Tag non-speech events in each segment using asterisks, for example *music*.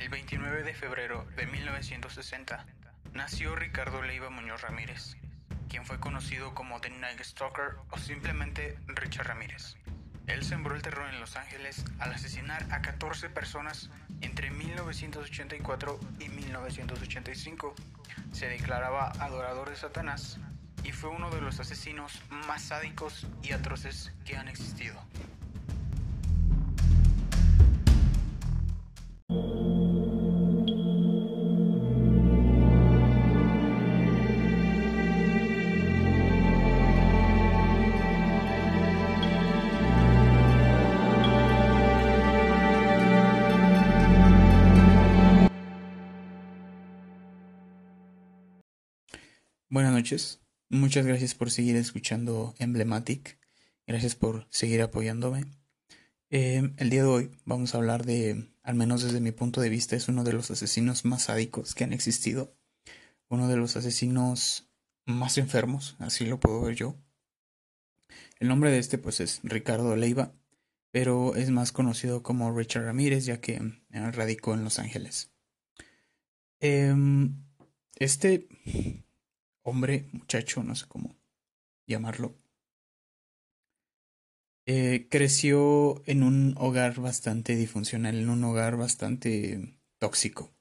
El 29 de febrero de 1960 nació Ricardo Leiva Muñoz Ramírez, quien fue conocido como The Night Stalker o simplemente Richard Ramírez. Él sembró el terror en Los Ángeles al asesinar a 14 personas entre 1984 y 1985. Se declaraba adorador de Satanás y fue uno de los asesinos más sádicos y atroces que han existido. Noches. Muchas gracias por seguir escuchando Emblematic. Gracias por seguir apoyándome. Eh, el día de hoy vamos a hablar de, al menos desde mi punto de vista, es uno de los asesinos más sádicos que han existido. Uno de los asesinos más enfermos, así lo puedo ver yo. El nombre de este pues es Ricardo Leiva, pero es más conocido como Richard Ramírez ya que eh, radicó en Los Ángeles. Em, este hombre, muchacho, no sé cómo llamarlo, eh, creció en un hogar bastante disfuncional, en un hogar bastante tóxico.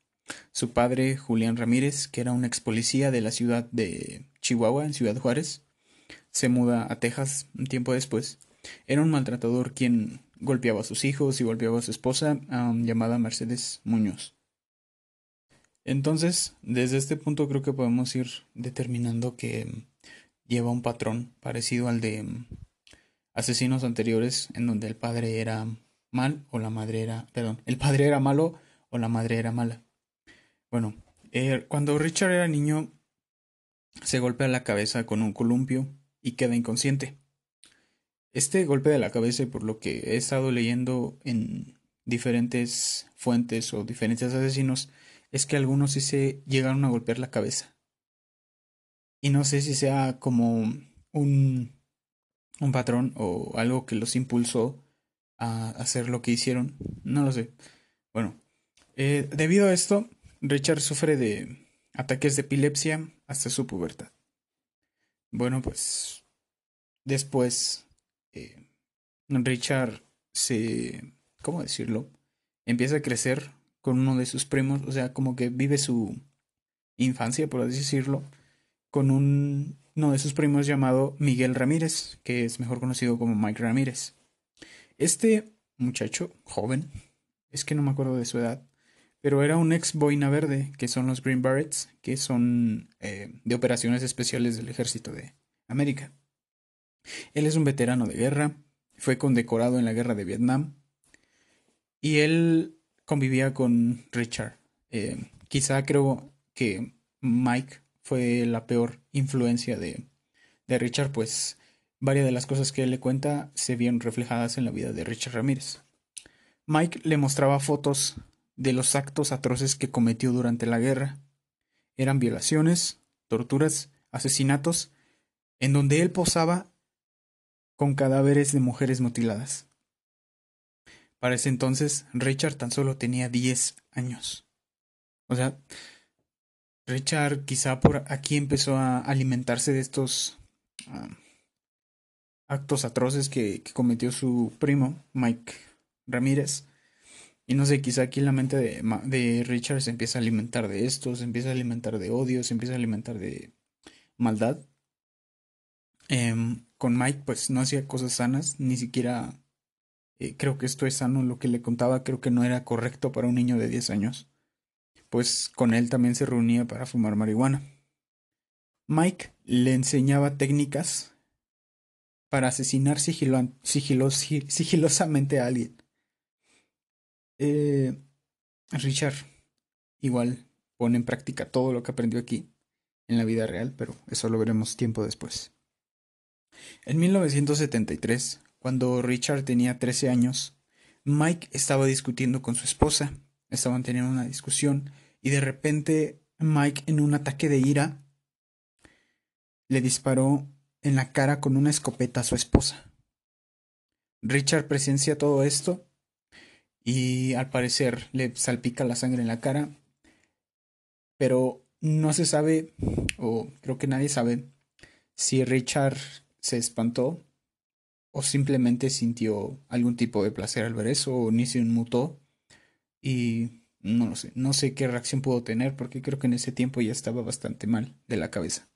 Su padre, Julián Ramírez, que era un ex policía de la ciudad de Chihuahua, en Ciudad Juárez, se muda a Texas un tiempo después. Era un maltratador quien golpeaba a sus hijos y golpeaba a su esposa, llamada Mercedes Muñoz. Entonces, desde este punto creo que podemos ir determinando que mm, lleva un patrón parecido al de mm, asesinos anteriores en donde el padre era mal o la madre era, perdón, el padre era malo o la madre era mala. Bueno, eh, cuando Richard era niño se golpea la cabeza con un columpio y queda inconsciente. Este golpe de la cabeza, por lo que he estado leyendo en diferentes fuentes o diferentes asesinos, es que algunos sí se llegaron a golpear la cabeza. Y no sé si sea como un, un patrón o algo que los impulsó a hacer lo que hicieron. No lo sé. Bueno, eh, debido a esto, Richard sufre de ataques de epilepsia hasta su pubertad. Bueno, pues después eh, Richard se... ¿Cómo decirlo? Empieza a crecer con uno de sus primos, o sea, como que vive su infancia, por así decirlo, con un, uno de sus primos llamado Miguel Ramírez, que es mejor conocido como Mike Ramírez. Este muchacho, joven, es que no me acuerdo de su edad, pero era un ex boina verde, que son los Green Berets, que son eh, de operaciones especiales del ejército de América. Él es un veterano de guerra, fue condecorado en la guerra de Vietnam, y él convivía con Richard. Eh, quizá creo que Mike fue la peor influencia de, de Richard, pues varias de las cosas que él le cuenta se vieron reflejadas en la vida de Richard Ramírez. Mike le mostraba fotos de los actos atroces que cometió durante la guerra. Eran violaciones, torturas, asesinatos, en donde él posaba con cadáveres de mujeres mutiladas. Para ese entonces, Richard tan solo tenía 10 años. O sea, Richard quizá por aquí empezó a alimentarse de estos ah, actos atroces que, cometió su primo, Mike Ramírez. Y no sé, quizá aquí la mente de, Richard se empieza a alimentar de esto, se empieza a alimentar de odio, se empieza a alimentar de maldad. Em, con Mike pues no hacía cosas sanas, ni siquiera eh, creo que esto es sano, lo que le contaba creo que no era correcto para un niño de 10 años, pues con él también se reunía para fumar marihuana. Mike le enseñaba técnicas para asesinar sigilosamente a alguien. Eh, Richard igual pone en práctica todo lo que aprendió aquí en la vida real, pero eso lo veremos tiempo después. En 1973, cuando Richard tenía 13 años, Mike estaba discutiendo con su esposa, estaban teniendo una discusión y de repente Mike en un ataque de ira le disparó en la cara con una escopeta a su esposa. Richard presencia todo esto y al parecer le salpica la sangre en la cara, pero no se sabe, o creo que nadie sabe, si Richard se espantó o simplemente sintió algún tipo de placer al ver eso o ni se inmutó y no lo sé, no sé qué reacción pudo tener porque creo que en ese tiempo ya estaba bastante mal de la cabeza.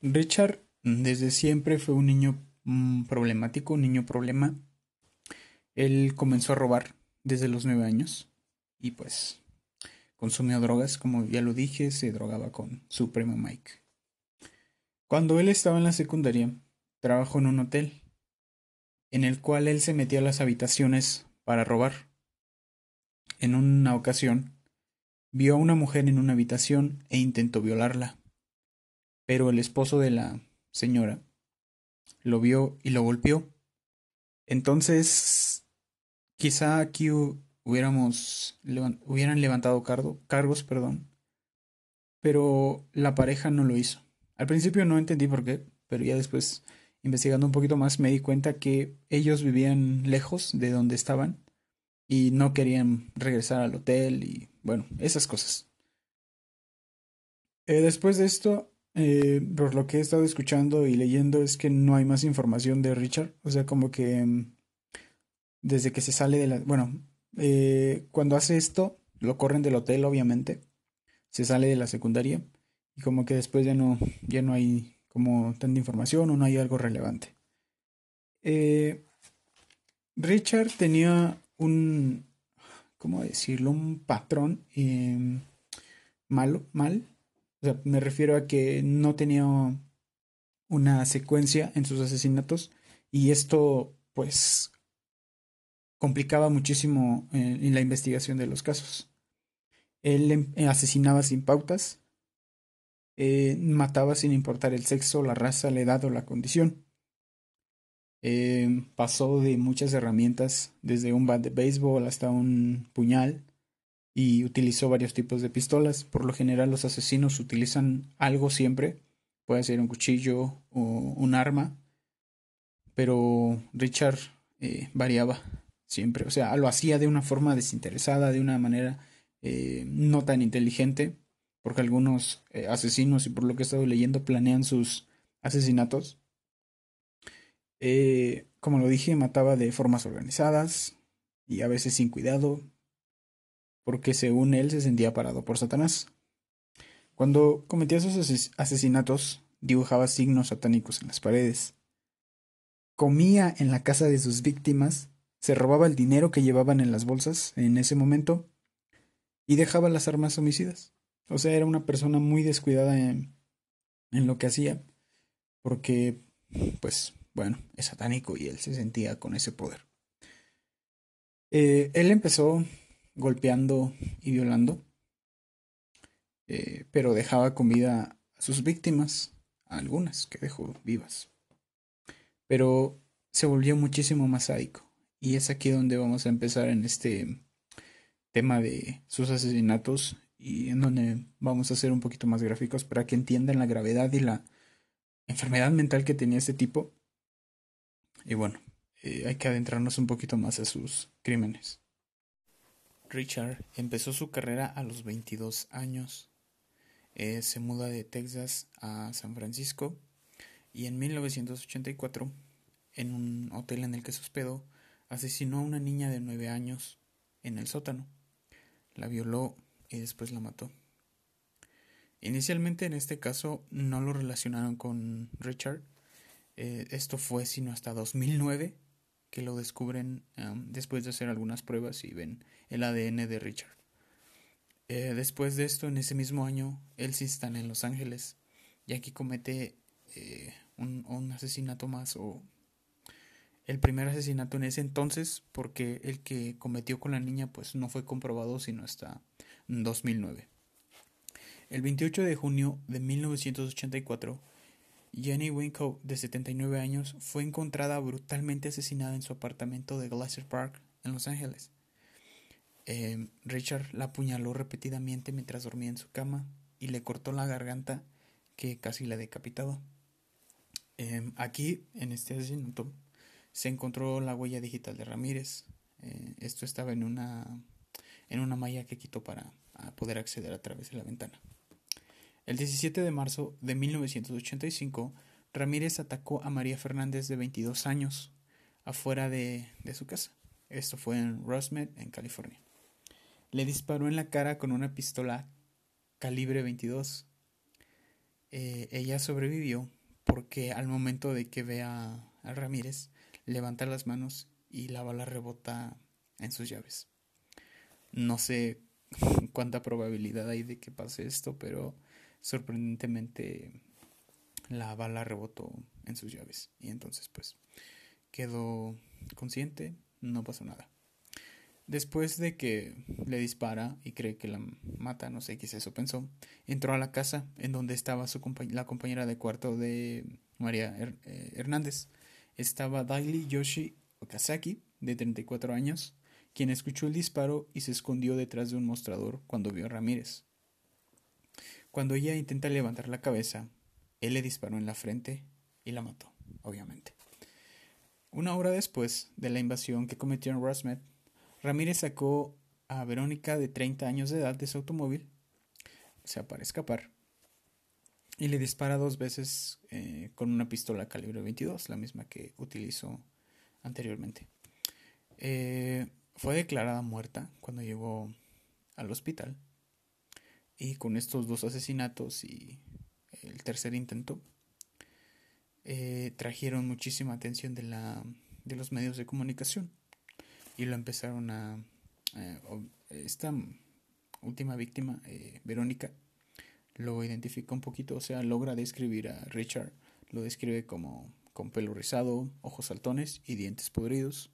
Richard desde siempre fue un niño mm, problemático, un niño problema. Él comenzó a robar desde los nueve años y pues consumió drogas, como ya lo dije, se drogaba con su primo Mike. Cuando él estaba en la secundaria, trabajó en un hotel, en el cual él se metía a las habitaciones para robar. En una ocasión, vio a una mujer en una habitación e intentó violarla. Pero el esposo de la señora lo vio y lo golpeó. Entonces, quizá aquí hubiéramos hubieran levantado cargos, perdón, pero la pareja no lo hizo. Al principio no entendí por qué, pero ya después investigando un poquito más me di cuenta que ellos vivían lejos de donde estaban y no querían regresar al hotel y bueno, esas cosas. Eh, después de esto, eh, por lo que he estado escuchando y leyendo es que no hay más información de Richard, o sea, como que mm, desde que se sale de la... Bueno, eh, cuando hace esto, lo corren del hotel, obviamente, se sale de la secundaria y como que después ya no, ya no hay como tanta información o no hay algo relevante. Richard tenía un, ¿cómo decirlo? Un patrón em, malo, mal. O sea, me refiero a que no tenía una secuencia en sus asesinatos y esto pues complicaba muchísimo eh, en la investigación de los casos. Él em, asesinaba sin pautas, eh, mataba sin importar el sexo, la raza, la edad o la condición. Eh, pasó de muchas herramientas, desde un bat de béisbol hasta un puñal, y utilizó varios tipos de pistolas. Por lo general los asesinos utilizan algo siempre, puede ser un cuchillo o un arma, pero Richard eh, variaba siempre, o sea, lo hacía de una forma desinteresada, de una manera no tan inteligente, porque algunos asesinos, y por lo que he estado leyendo, planean sus asesinatos eh, como lo dije, mataba de formas organizadas y a veces sin cuidado, porque según él se sentía parado por Satanás. Cuando cometía sus asesinatos, dibujaba signos satánicos en las paredes. Comía en la casa de sus víctimas, se robaba el dinero que llevaban en las bolsas en ese momento y dejaba las armas homicidas. O sea, era una persona muy descuidada en, en lo que hacía, porque, pues, bueno, es satánico y él se sentía con ese poder. Eh, él empezó golpeando y violando, eh, pero dejaba comida a sus víctimas, a algunas que dejó vivas. Pero se volvió muchísimo más sádico. Y es aquí donde vamos a empezar en este tema de sus asesinatos y en donde vamos a ser un poquito más gráficos para que entiendan la gravedad y la enfermedad mental que tenía este tipo y bueno, eh, hay que adentrarnos un poquito más a sus crímenes. Richard empezó su carrera a los 22 años. Eh, se muda de Texas a San Francisco y en 1984, en un hotel en el que se hospedó, asesinó a una niña de 9 años en el sótano. La violó y después la mató. Inicialmente en este caso no lo relacionaron con Richard, eh, esto fue sino hasta 2009 que lo descubren después de hacer algunas pruebas y ven el ADN de Richard. Eh, después de esto, en ese mismo año, él sí está en Los Ángeles y aquí comete eh, un, un, asesinato más o el primer asesinato en ese entonces porque el que cometió con la niña pues no fue comprobado sino hasta 2009. El 28 de junio de 1984 Jenny Winkle, de 79 años, fue encontrada brutalmente asesinada en su apartamento de Glacier Park, en Los Ángeles. Em, Richard la apuñaló repetidamente mientras dormía en su cama y le cortó la garganta que casi la decapitaba. Em, aquí, en este asesinato, se encontró la huella digital de Ramírez. Eh, esto estaba en una, en una malla que quitó para poder acceder a través de la ventana. El 17 de marzo de 1985, Ramírez atacó a María Fernández de 22 años afuera de, su casa. Esto fue en Rosmed, en California. Le disparó en la cara con una pistola calibre 22. Eh, ella sobrevivió porque al momento de que ve a, Ramírez, levanta las manos y la bala rebota en sus llaves. No sé *laughs* cuánta probabilidad hay de que pase esto, pero sorprendentemente la bala rebotó en sus llaves y entonces pues quedó consciente, no pasó nada. Después de que le dispara y cree que la mata, no sé qué es eso pensó, entró a la casa en donde estaba su la compañera de cuarto de María eh, Hernández. Estaba Daily Yoshi Okazaki, de 34 años, quien escuchó el disparo y se escondió detrás de un mostrador cuando vio a Ramírez. Cuando ella intenta levantar la cabeza, él le disparó en la frente y la mató, obviamente. Una hora después de la invasión que cometió en Ramírez sacó a Verónica de 30 años de edad de su automóvil, o sea, para escapar, y le dispara dos veces eh, con una pistola calibre 22, la misma que utilizó anteriormente. Eh, fue declarada muerta cuando llegó al hospital y con estos dos asesinatos y el tercer intento, eh, trajeron muchísima atención de, la, de los medios de comunicación y lo empezaron a... Eh, esta última víctima, eh, Verónica, lo identifica un poquito, o sea, logra describir a Richard, lo describe como con pelo rizado, ojos saltones y dientes podridos.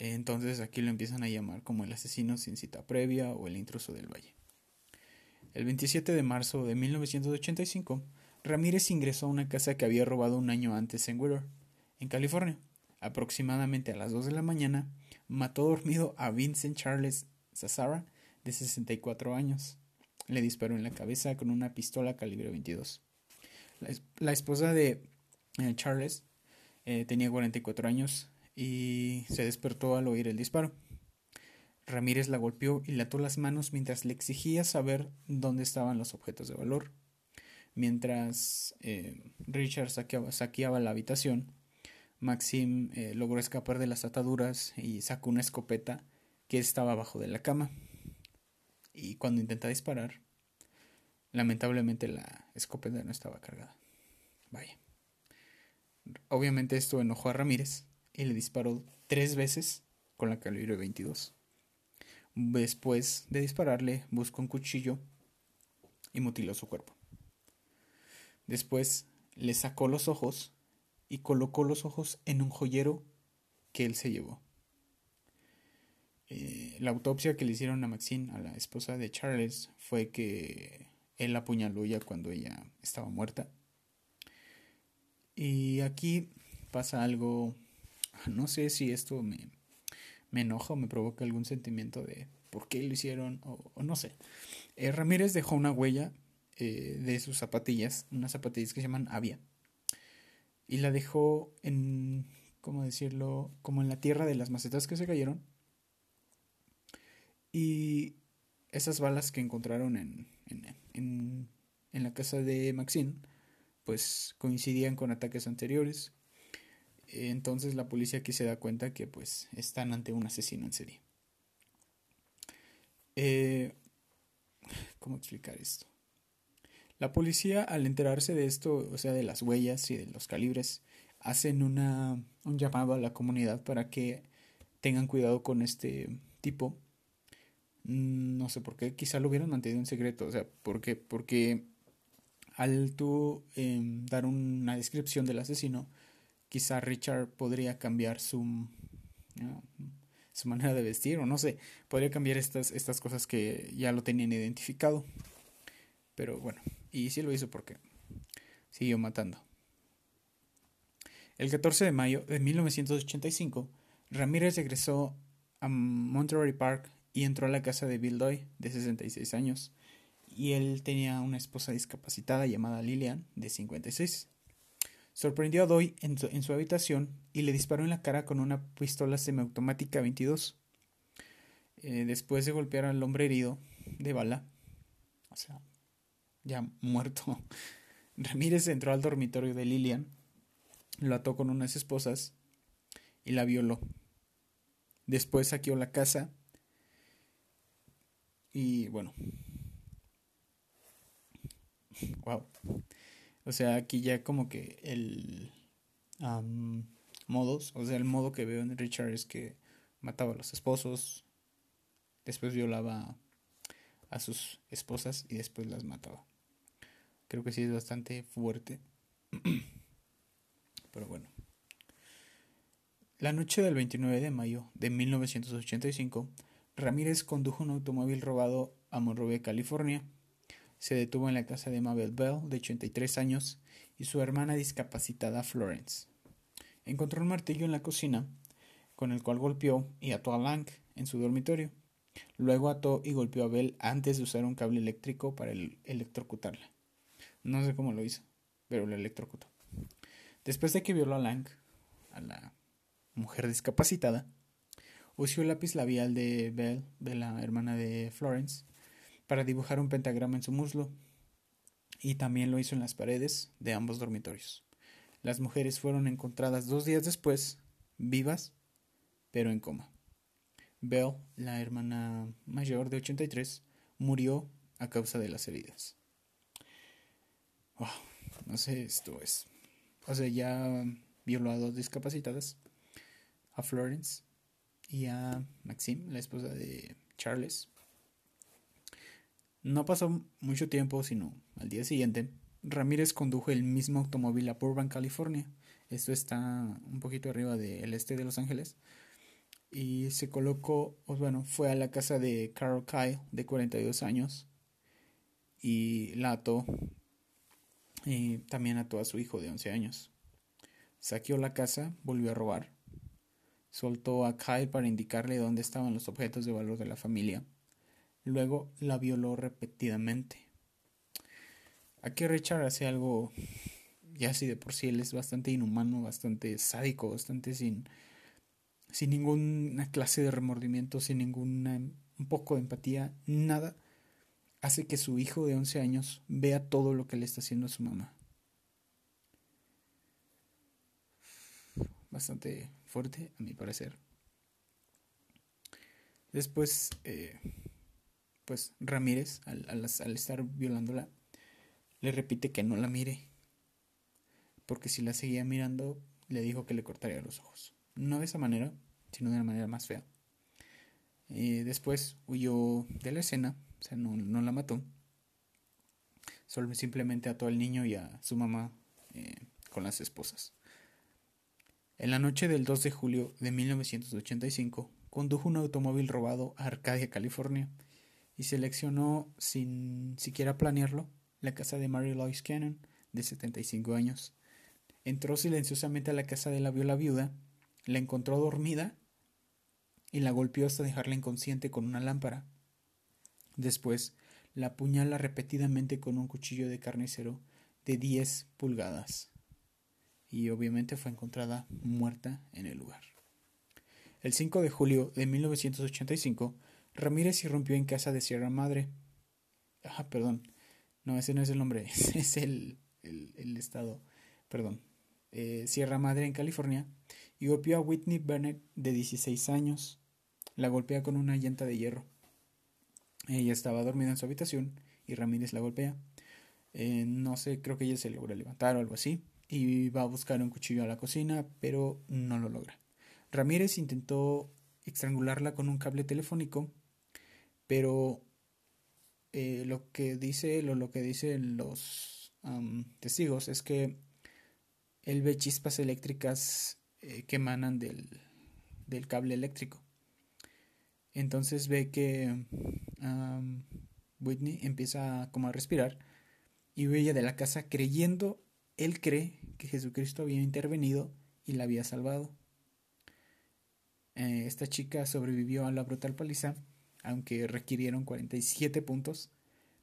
Entonces aquí lo empiezan a llamar como el asesino sin cita previa o el intruso del valle. El 27 de marzo de 1985, Ramírez ingresó a una casa que había robado un año antes en Wheeler, en California. Aproximadamente a las 2 de la mañana, mató dormido a Vincent Charles Zazara, de 64 años. Le disparó en la cabeza con una pistola calibre 22. La, esposa de eh, Charles eh, tenía 44 años y se despertó al oír el disparo. Ramírez la golpeó y le ató las manos mientras le exigía saber dónde estaban los objetos de valor. Mientras eh, Richard saqueaba, la habitación, Maxim eh, logró escapar de las ataduras y sacó una escopeta que estaba abajo de la cama. Y cuando intenta disparar, lamentablemente la escopeta no estaba cargada. Vaya. Obviamente esto enojó a Ramírez y le disparó tres veces con la calibre 22. Después de dispararle, buscó un cuchillo y mutiló su cuerpo. Después le sacó los ojos y colocó los ojos en un joyero que él se llevó. Eh, la autopsia que le hicieron a Maxine, a la esposa de Charles, fue que él apuñaló ya cuando ella estaba muerta. Y aquí pasa algo, no sé si esto me, me enoja o me provoca algún sentimiento de por qué lo hicieron o, no sé. Eh, Ramírez dejó una huella eh, de sus zapatillas, unas zapatillas que se llaman Avia, y la dejó en, ¿cómo decirlo? Como en la tierra de las macetas que se cayeron. Y esas balas que encontraron en, en, en la casa de Maxine, pues coincidían con ataques anteriores entonces la policía aquí se da cuenta que pues están ante un asesino en serie. Eh, ¿Cómo explicar esto? La policía al enterarse de esto, o sea, de las huellas y de los calibres, hacen una, un llamado a la comunidad para que tengan cuidado con este tipo. Mm, no sé por qué, quizá lo hubieran mantenido en secreto, o sea, ¿por qué? Porque al tú em, dar una descripción del asesino, quizá Richard podría cambiar su, su manera de vestir o no sé, podría cambiar estas, estas cosas que ya lo tenían identificado. Pero bueno, y sí lo hizo porque siguió matando. El 14 de mayo de 1985, Ramírez regresó a Monterey Park y entró a la casa de Bill Doy, de 66 años, y él tenía una esposa discapacitada llamada Lillian, de 56. Sorprendió a Doy en su, habitación y le disparó en la cara con una pistola semiautomática 22. Eh, después de golpear al hombre herido de bala, o sea, ya muerto, *laughs* Ramírez entró al dormitorio de Lilian, lo ató con unas esposas y la violó. Después saqueó la casa y bueno. *laughs* Wow. O sea, aquí ya como que el modos, o sea, el modo que veo en Richard es que mataba a los esposos, después violaba a sus esposas y después las mataba. Creo que sí es bastante fuerte. *clears throat* Pero bueno. La noche del 29 de mayo de 1985, Ramírez condujo un automóvil robado a Monrovia, California se detuvo en la casa de Mabel Bell, de 83 años, y su hermana discapacitada Florence. Encontró un martillo en la cocina, con el cual golpeó y ató a Lang en su dormitorio. Luego ató y golpeó a Bell antes de usar un cable eléctrico para electrocutarla. No sé cómo lo hizo, pero lo electrocutó. Después de que violó a Lang, a la mujer discapacitada, usó el lápiz labial de Bell, de la hermana de Florence, para dibujar un pentagrama en su muslo y también lo hizo en las paredes de ambos dormitorios. Las mujeres fueron encontradas dos días después, vivas, pero en coma. Belle, la hermana mayor de 83, murió a causa de las heridas. Wow, no sé, esto es. O sea, ya violó a dos discapacitadas, a Florence y a Maxime, la esposa de Charles, no pasó mucho tiempo, sino al día siguiente, Ramírez condujo el mismo automóvil a Burbank, California. Esto está un poquito arriba del este de Los Ángeles. Y se colocó, bueno, fue a la casa de Carol Kyle, de 42 años, y la ató. Y también ató a su hijo de 11 años. Saqueó la casa, volvió a robar. Soltó a Kyle para indicarle dónde estaban los objetos de valor de la familia Luego la violó repetidamente. Aquí Richard hace algo, ya así de por sí él es bastante inhumano, bastante sádico, bastante sin, sin ninguna clase de remordimiento, sin ningún un poco de empatía, nada, hace que su hijo de 11 años vea todo lo que le está haciendo a su mamá. Bastante fuerte, a mi parecer. Después, eh, pues Ramírez, al, estar violándola, le repite que no la mire, porque si la seguía mirando, le dijo que le cortaría los ojos. No de esa manera, sino de una manera más fea. Y después huyó de la escena, o sea, no, la mató. Solo simplemente ató al niño y a su mamá eh, con las esposas. En la noche del 2 de julio de 1985, condujo un automóvil robado a Arcadia, California, y seleccionó, sin siquiera planearlo, la casa de Mary Lois Cannon, de 75 años. Entró silenciosamente a la casa de la viola viuda, la encontró dormida y la golpeó hasta dejarla inconsciente con una lámpara. Después la apuñala repetidamente con un cuchillo de carnicero de 10 pulgadas y obviamente fue encontrada muerta en el lugar. El 5 de julio de 1985 Ramírez irrumpió en casa de Sierra Madre. Ah, perdón. No, ese no es el nombre, *laughs* es el, el, estado. Perdón. Eh, Sierra Madre en California y golpeó a Whitney Bennett de 16 años. La golpea con una llanta de hierro. Ella estaba dormida en su habitación y Ramírez la golpea. Eh, no sé, creo que ella se logra levantar o algo así. Y va a buscar un cuchillo a la cocina, pero no lo logra. Ramírez intentó estrangularla con un cable telefónico pero eh, lo que dice lo, lo que dicen los testigos es que él ve chispas eléctricas eh, que emanan del, del, cable eléctrico. Entonces ve que Whitney empieza como a respirar y huye de la casa creyendo él cree que Jesucristo había intervenido y la había salvado. Eh, esta chica sobrevivió a la brutal paliza aunque requirieron 47 puntos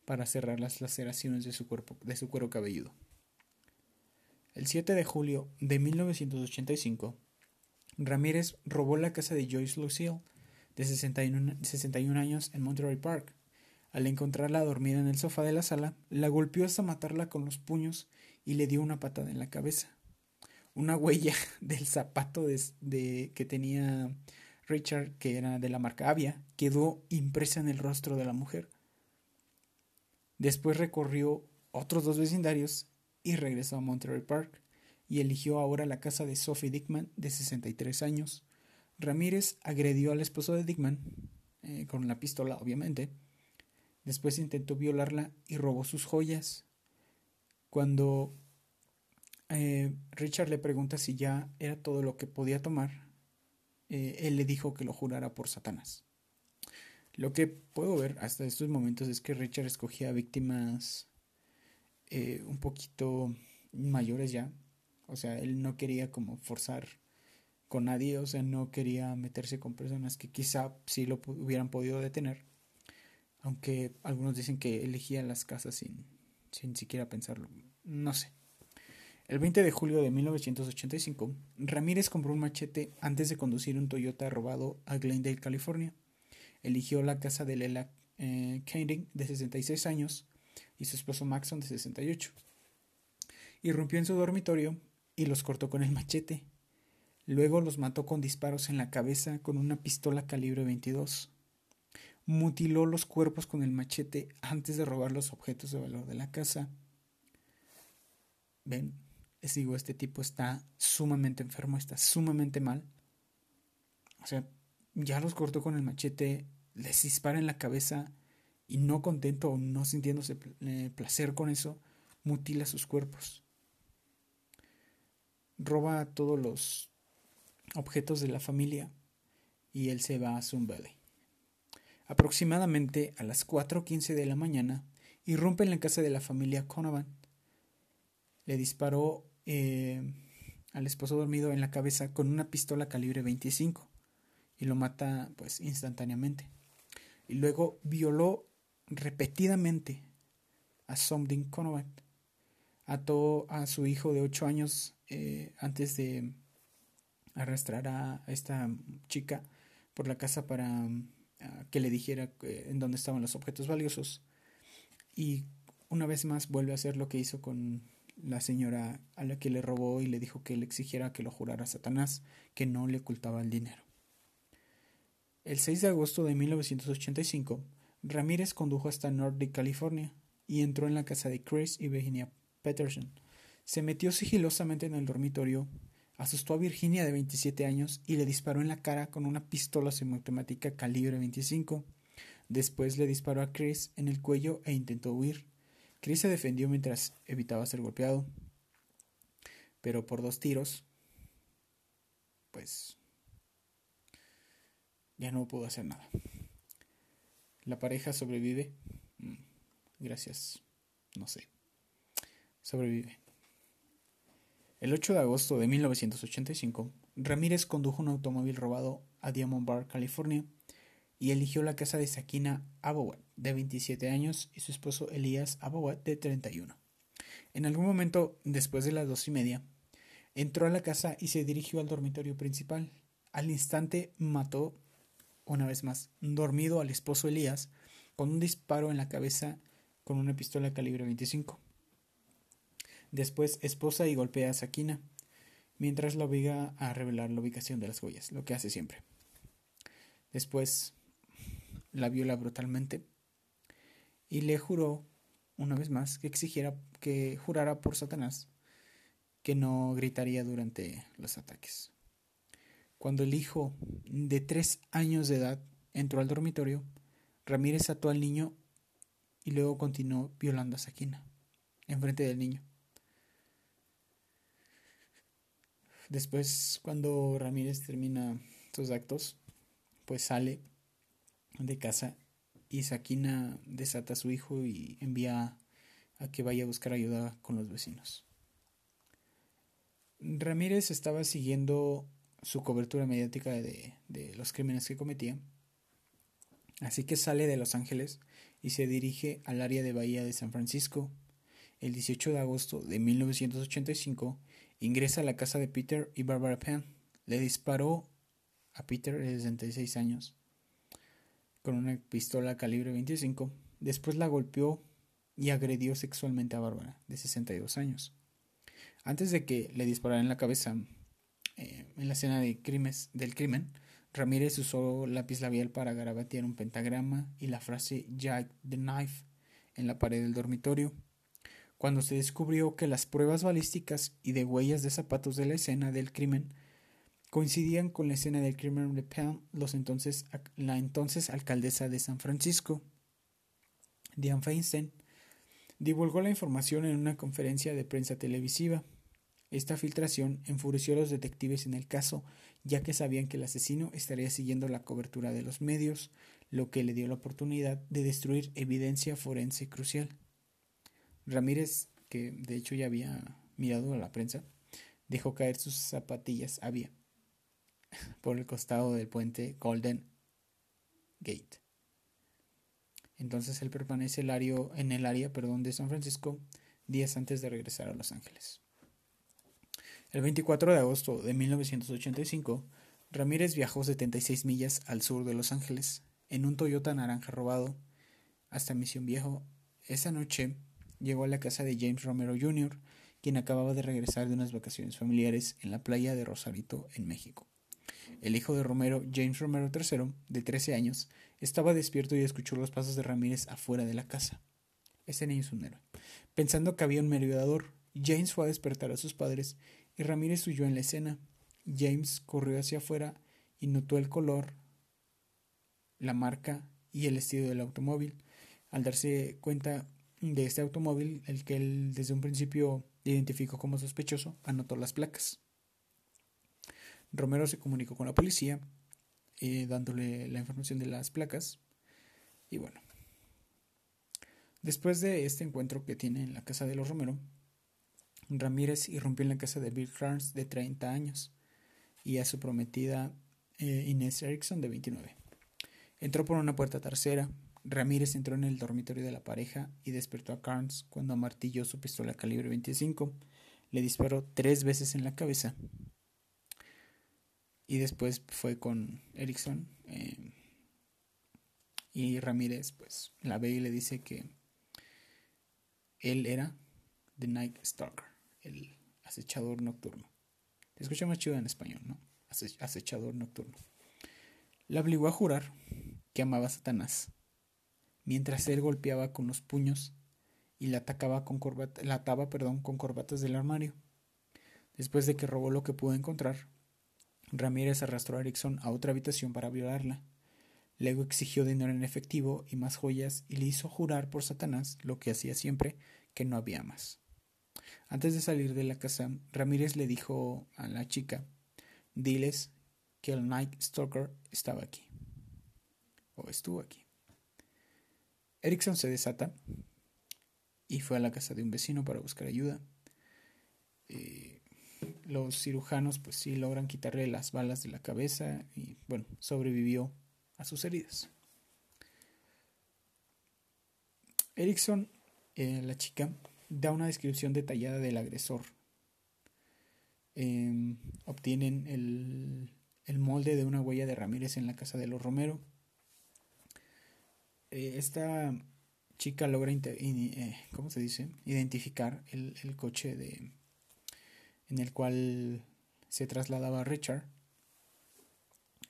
para cerrar las laceraciones de su, cuerpo, de su cuero cabelludo. El 7 de julio de 1985, Ramírez robó la casa de Joyce Lucille, de 61, 61 años, en Monterey Park. Al encontrarla dormida en el sofá de la sala, la golpeó hasta matarla con los puños y le dio una patada en la cabeza. Una huella *laughs* del zapato de, que tenía Richard, que era de la marca Avia, quedó impresa en el rostro de la mujer. Después recorrió otros dos vecindarios y regresó a Monterey Park y eligió ahora la casa de Sophie Dickman, de 63 años. Ramírez agredió al esposo de Dickman, eh, con la pistola obviamente. Después intentó violarla y robó sus joyas. Cuando eh, Richard le pregunta si ya era todo lo que podía tomar, eh, él le dijo que lo jurara por Satanás. Lo que puedo ver hasta estos momentos es que Richard escogía víctimas eh, un poquito mayores ya. O sea, él no quería como forzar con nadie, o sea, no quería meterse con personas que quizá sí lo hubieran podido detener. Aunque algunos dicen que elegía las casas sin, sin siquiera pensarlo. No sé. El 20 de julio de 1985, Ramírez compró un machete antes de conducir un Toyota robado a Glendale, California. Eligió la casa de Lela eh, de 66 años, y su esposo Maxon, de 68. Irrumpió en su dormitorio y los cortó con el machete. Luego los mató con disparos en la cabeza con una pistola calibre 22. Mutiló los cuerpos con el machete antes de robar los objetos de valor de la casa. Ven, les digo, este tipo está sumamente enfermo, está sumamente mal. O sea, ya los cortó con el machete, les dispara en la cabeza y no contento o no sintiéndose eh, placer con eso, mutila sus cuerpos. Roba todos los objetos de la familia y él se va a Sun Valley. Aproximadamente a las 4.15 de la mañana, irrumpe en la casa de la familia Conovan le disparó eh, al esposo dormido en la cabeza con una pistola calibre 25 y lo mata pues instantáneamente. Y luego violó repetidamente a Somdin Conovat. Ató a su hijo de 8 años eh, antes de arrastrar a esta chica por la casa para que le dijera eh, en dónde estaban los objetos valiosos. Y una vez más vuelve a hacer lo que hizo con la señora a la que le robó y le dijo que le exigiera que lo jurara a Satanás, que no le ocultaba el dinero. El 6 de agosto de 1985, Ramírez condujo hasta Nordic, California, y entró en la casa de Chris y Virginia Peterson. Se metió sigilosamente en el dormitorio, asustó a Virginia de 27 años y le disparó en la cara con una pistola semiautomática calibre 25. Después le disparó a Chris en el cuello e intentó huir. Chris se defendió mientras evitaba ser golpeado, pero por dos tiros, pues ya no pudo hacer nada. La pareja sobrevive. Mm, gracias. No sé. Sobrevive. El 8 de agosto de 1985, Ramírez condujo un automóvil robado a Diamond Bar, California, y eligió la casa de Sakina Abowat, de 27 años, y su esposo Elías Abowat, de 31. En algún momento, después de las dos y media, entró a la casa y se dirigió al dormitorio principal. Al instante mató, una vez más, dormido al esposo Elías, con un disparo en la cabeza con una pistola calibre 25. Después esposa y golpea a Sakina, mientras la obliga a revelar la ubicación de las joyas, lo que hace siempre. Después la viola brutalmente y le juró una vez más que exigiera que jurara por Satanás que no gritaría durante los ataques. Cuando el hijo de tres años de edad entró al dormitorio, Ramírez ató al niño y luego continuó violando a Sakina enfrente del niño. Después, cuando Ramírez termina sus actos, pues sale de casa y Sakina desata a su hijo y envía a que vaya a buscar ayuda con los vecinos. Ramírez estaba siguiendo su cobertura mediática de, de, los crímenes que cometía, así que sale de Los Ángeles y se dirige al área de Bahía de San Francisco el 18 de agosto de 1985, ingresa a la casa de Peter y Barbara Penn. Le disparó a Peter de 66 años con una pistola calibre 25. Después la golpeó y agredió sexualmente a Bárbara, de 62 años. Antes de que le disparara en la cabeza, eh, en la escena del crimen, Ramírez usó lápiz labial para garabatear un pentagrama y la frase Jack the Knife en la pared del dormitorio. Cuando se descubrió que las pruebas balísticas y de huellas de zapatos de la escena del crimen coincidían con la escena del crimen de los entonces, la entonces alcaldesa de San Francisco, Diane Feinstein, divulgó la información en una conferencia de prensa televisiva. Esta filtración enfureció a los detectives en el caso, ya que sabían que el asesino estaría siguiendo la cobertura de los medios, lo que le dio la oportunidad de destruir evidencia forense crucial. Ramírez, que de hecho ya había mirado a la prensa, dejó caer sus zapatillas había por el costado del puente Golden Gate. Entonces él permanece el en el área perdón, de San Francisco días antes de regresar a Los Ángeles. El 24 de agosto de 1985, Ramírez viajó 76 millas al sur de Los Ángeles en un Toyota naranja robado hasta Misión Viejo. Esa noche llegó a la casa de James Romero Jr., quien acababa de regresar de unas vacaciones familiares en la playa de Rosarito, en México. El hijo de Romero, James Romero III, de 13 años, estaba despierto y escuchó los pasos de Ramírez afuera de la casa. Ese niño es un héroe. Pensando que había un merodeador, James fue a despertar a sus padres y Ramírez huyó en la escena. James corrió hacia afuera y notó el color, la marca y el estilo del automóvil. Al darse cuenta de este automóvil, el que él desde un principio identificó como sospechoso, anotó las placas. Romero se comunicó con la policía, eh, dándole la información de las placas. Y bueno, después de este encuentro que tiene en la casa de los Romero, Ramírez irrumpió en la casa de Bill Carnes, de 30 años, y a su prometida eh, Inés Erickson, de 29. Entró por una puerta trasera. Ramírez entró en el dormitorio de la pareja y despertó a Carnes cuando amartilló su pistola calibre 25. Le disparó tres veces en la cabeza y después fue con Erickson. Eh, y Ramírez, pues, la ve y le dice que él era The Night Stalker, el acechador nocturno. Te escucha más chido en español, ¿no? Acechador nocturno. La obligó a jurar que amaba a Satanás, mientras él golpeaba con los puños y la atacaba con la ataba, perdón, con corbatas del armario. Después de que robó lo que pudo encontrar, Ramírez arrastró a Erickson a otra habitación para violarla. Luego exigió dinero en efectivo y más joyas y le hizo jurar por Satanás, lo que hacía siempre, que no había más. Antes de salir de la casa, Ramírez le dijo a la chica, diles que el Night Stalker estaba aquí. O estuvo aquí. Erickson se desata y fue a la casa de un vecino para buscar ayuda. Eh, los cirujanos pues sí logran quitarle las balas de la cabeza y bueno, sobrevivió a sus heridas. Erickson, eh, la chica, da una descripción detallada del agresor. Em, obtienen el, el, molde de una huella de Ramírez en la casa de los Romero. Eh, esta chica logra, eh, ¿cómo se dice? Identificar el, el coche de, en el cual se trasladaba Richard.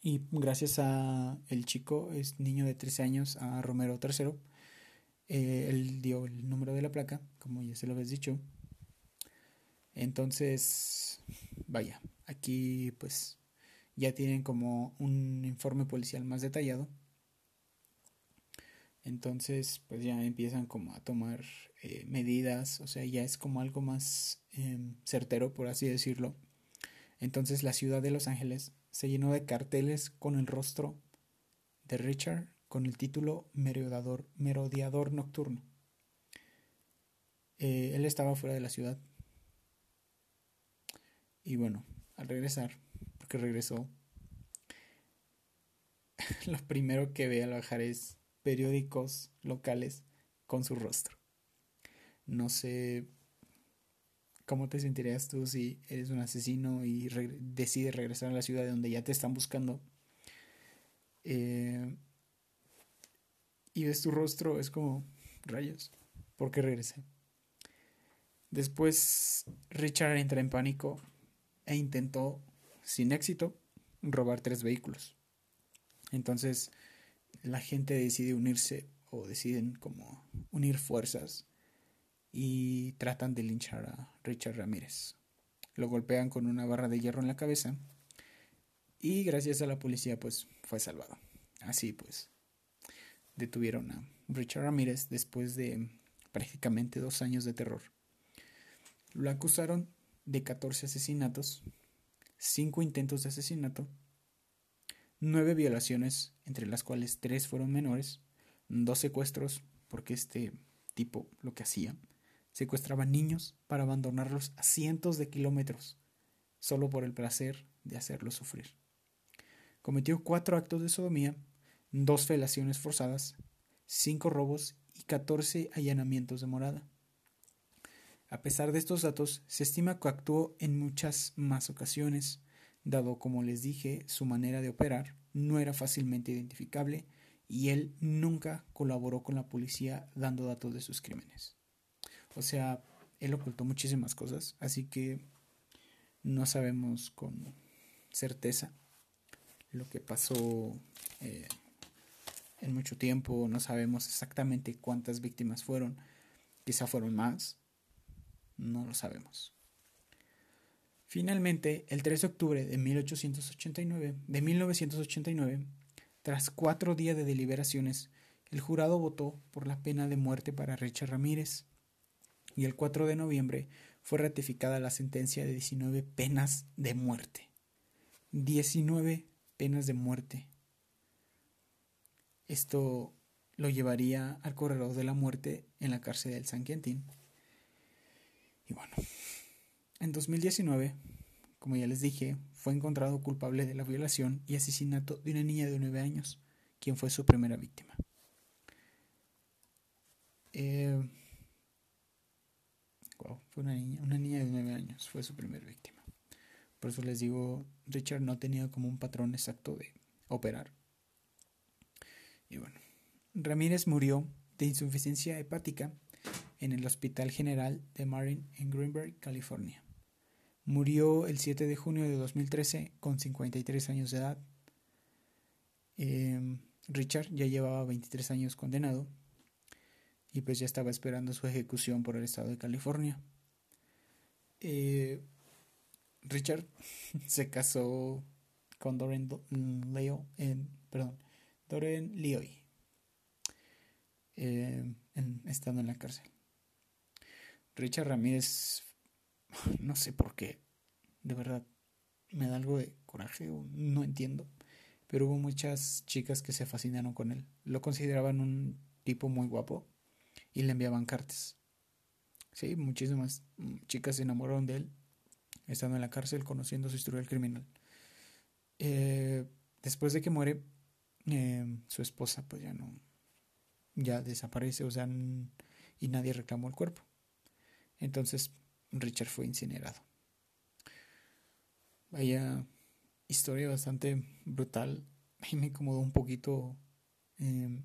Y gracias a el chico, es niño de 13 años, a Romero III, eh, él dio el número de la placa, como ya se lo habéis dicho. Entonces, vaya, aquí pues ya tienen como un informe policial más detallado. Entonces, pues ya empiezan como a tomar eh, medidas, o sea, ya es como algo más Em, certero, por así decirlo. Entonces la ciudad de Los Ángeles se llenó de carteles con el rostro de Richard con el título Merodeador, Merodeador Nocturno. Eh, él estaba fuera de la ciudad. Y bueno, al regresar, porque regresó, *laughs* lo primero que ve al bajar es periódicos locales con su rostro. No sé cómo te sentirías tú si eres un asesino y decides regresar a la ciudad donde ya te están buscando. Eh, y ves tu rostro, es como rayos. ¿Por qué regresé? Después Richard entra en pánico e intentó, sin éxito, robar tres vehículos. Entonces la gente decide unirse o deciden como unir fuerzas y tratan de linchar a Richard Ramírez. Lo golpean con una barra de hierro en la cabeza y gracias a la policía pues fue salvado. Así pues detuvieron a Richard Ramírez después de prácticamente dos años de terror. Lo acusaron de 14 asesinatos, 5 intentos de asesinato, 9 violaciones, entre las cuales 3 fueron menores, 2 secuestros, porque este tipo lo que hacía, secuestraba niños para abandonarlos a cientos de kilómetros, solo por el placer de hacerlos sufrir. Cometió 4 actos de sodomía, 2 felaciones forzadas, 5 robos y 14 allanamientos de morada. A pesar de estos datos, se estima que actuó en muchas más ocasiones, dado como les dije, su manera de operar no era fácilmente identificable y él nunca colaboró con la policía dando datos de sus crímenes. O sea, él ocultó muchísimas cosas, así que no sabemos con certeza lo que pasó eh, en mucho tiempo, no sabemos exactamente cuántas víctimas fueron, quizá fueron más, no lo sabemos. Finalmente, el 3 de octubre de 1889, de 1989, tras cuatro días de deliberaciones, el jurado votó por la pena de muerte para Richard Ramírez y el 4 de noviembre fue ratificada la sentencia de 19 penas de muerte. 19 penas de muerte. Esto lo llevaría al corredor de la muerte en la cárcel del San Quentin. Y bueno, en 2019, como ya les dije, fue encontrado culpable de la violación y asesinato de una niña de 9 años, quien fue su primera víctima. Eh, fue una niña, una niña de 9 años, fue su primera víctima. Por eso les digo, Richard no tenía como un patrón exacto de operar. Y bueno, Ramírez murió de insuficiencia hepática en el Hospital General de Marin en Greenberg, California. Murió el 7 de junio de 2013 con 53 años de edad. Em, Richard ya llevaba 23 años condenado y pues ya estaba esperando su ejecución por el estado de California. Eh, Richard *laughs* se casó con Doreen Leo en, perdón, Doreen Leoy, eh, estando en la cárcel. Richard Ramírez, *sighs* no sé por qué, de verdad, me da algo de coraje, no entiendo, pero hubo muchas chicas que se fascinaron con él, lo consideraban un tipo muy guapo y le enviaban cartas. Sí, muchísimas chicas se enamoraron de él estando en la cárcel, conociendo su historial criminal. Eh, después de que muere, eh, su esposa pues ya no, ya desaparece, o sea, y nadie reclamó el cuerpo. Entonces Richard fue incinerado. Vaya historia bastante brutal. Y me incomodó un poquito em,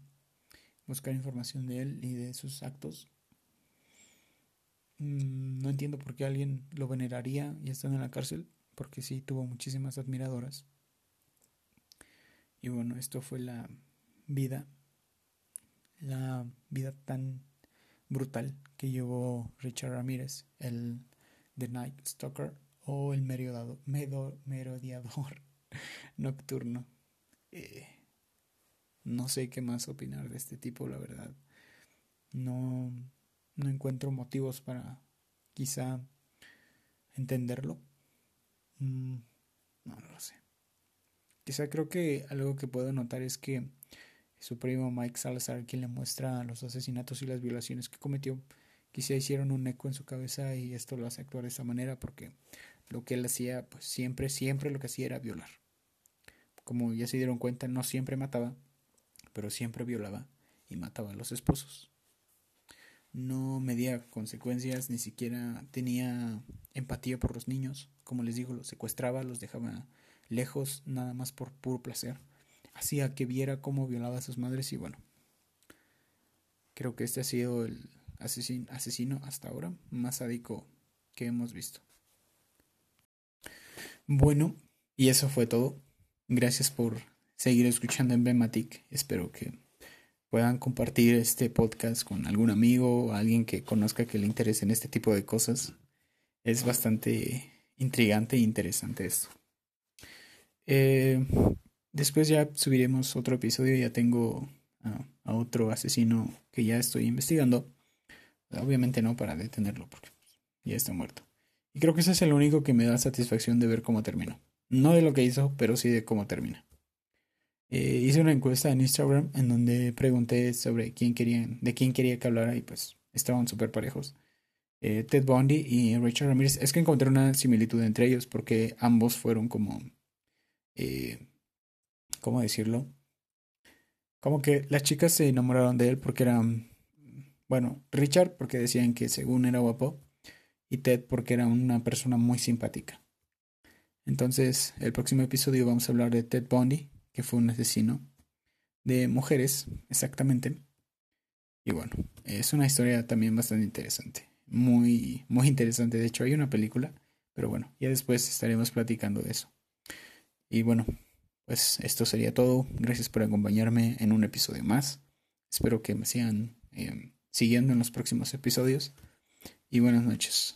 buscar información de él y de sus actos. Mm, no entiendo por qué alguien lo veneraría y está en la cárcel, porque sí tuvo muchísimas admiradoras. Y bueno, esto fue la vida, la vida tan brutal que llevó Richard Ramírez, el The Night Stalker o el merodeador *laughs* nocturno. Eh, no sé qué más opinar de este tipo, la verdad. No, no encuentro motivos para quizá entenderlo. Mm, no lo sé. Quizá creo que algo que puedo notar es que su primo Mike Salazar, quien le muestra los asesinatos y las violaciones que cometió, quizá hicieron un eco en su cabeza y esto lo hace actuar de esa manera porque lo que él hacía, pues siempre, siempre lo que hacía era violar. Como ya se dieron cuenta, no siempre mataba, pero siempre violaba y mataba a los esposos. no medía consecuencias, ni siquiera tenía empatía por los niños. Como les digo, los secuestraba, los dejaba lejos, nada más por puro placer. Hacía que viera cómo violaba a sus madres y bueno, creo que este ha sido el asesino, asesino hasta ahora más sádico que hemos visto. Bueno, y eso fue todo. Gracias por seguir escuchando Emblematic. Espero que puedan compartir este podcast con algún amigo o alguien que conozca que le interese en este tipo de cosas. Es bastante intrigante e interesante esto. Eh, después ya subiremos otro episodio. Ya tengo a, otro asesino que ya estoy investigando. Obviamente no para detenerlo porque ya está muerto. Y creo que ese es el único que me da satisfacción de ver cómo terminó. No de lo que hizo, pero sí de cómo termina. Eh, hice una encuesta en Instagram en donde pregunté sobre quién querían, de quién quería que hablara y pues estaban súper parejos. Eh, Ted Bundy y Richard Ramirez. Es que encontré una similitud entre ellos porque ambos fueron como... Eh, ¿Cómo decirlo? Como que las chicas se enamoraron de él porque eran... Bueno, Richard porque decían que según era guapo y Ted porque era una persona muy simpática. Entonces, el próximo episodio vamos a hablar de Ted Bundy que fue un asesino de mujeres, exactamente. Y bueno, es una historia también bastante interesante. Muy, muy interesante. De hecho, hay una película, pero bueno, ya después estaremos platicando de eso. Y bueno, pues esto sería todo. Gracias por acompañarme en un episodio más. Espero que me sigan eh, siguiendo en los próximos episodios. Y buenas noches.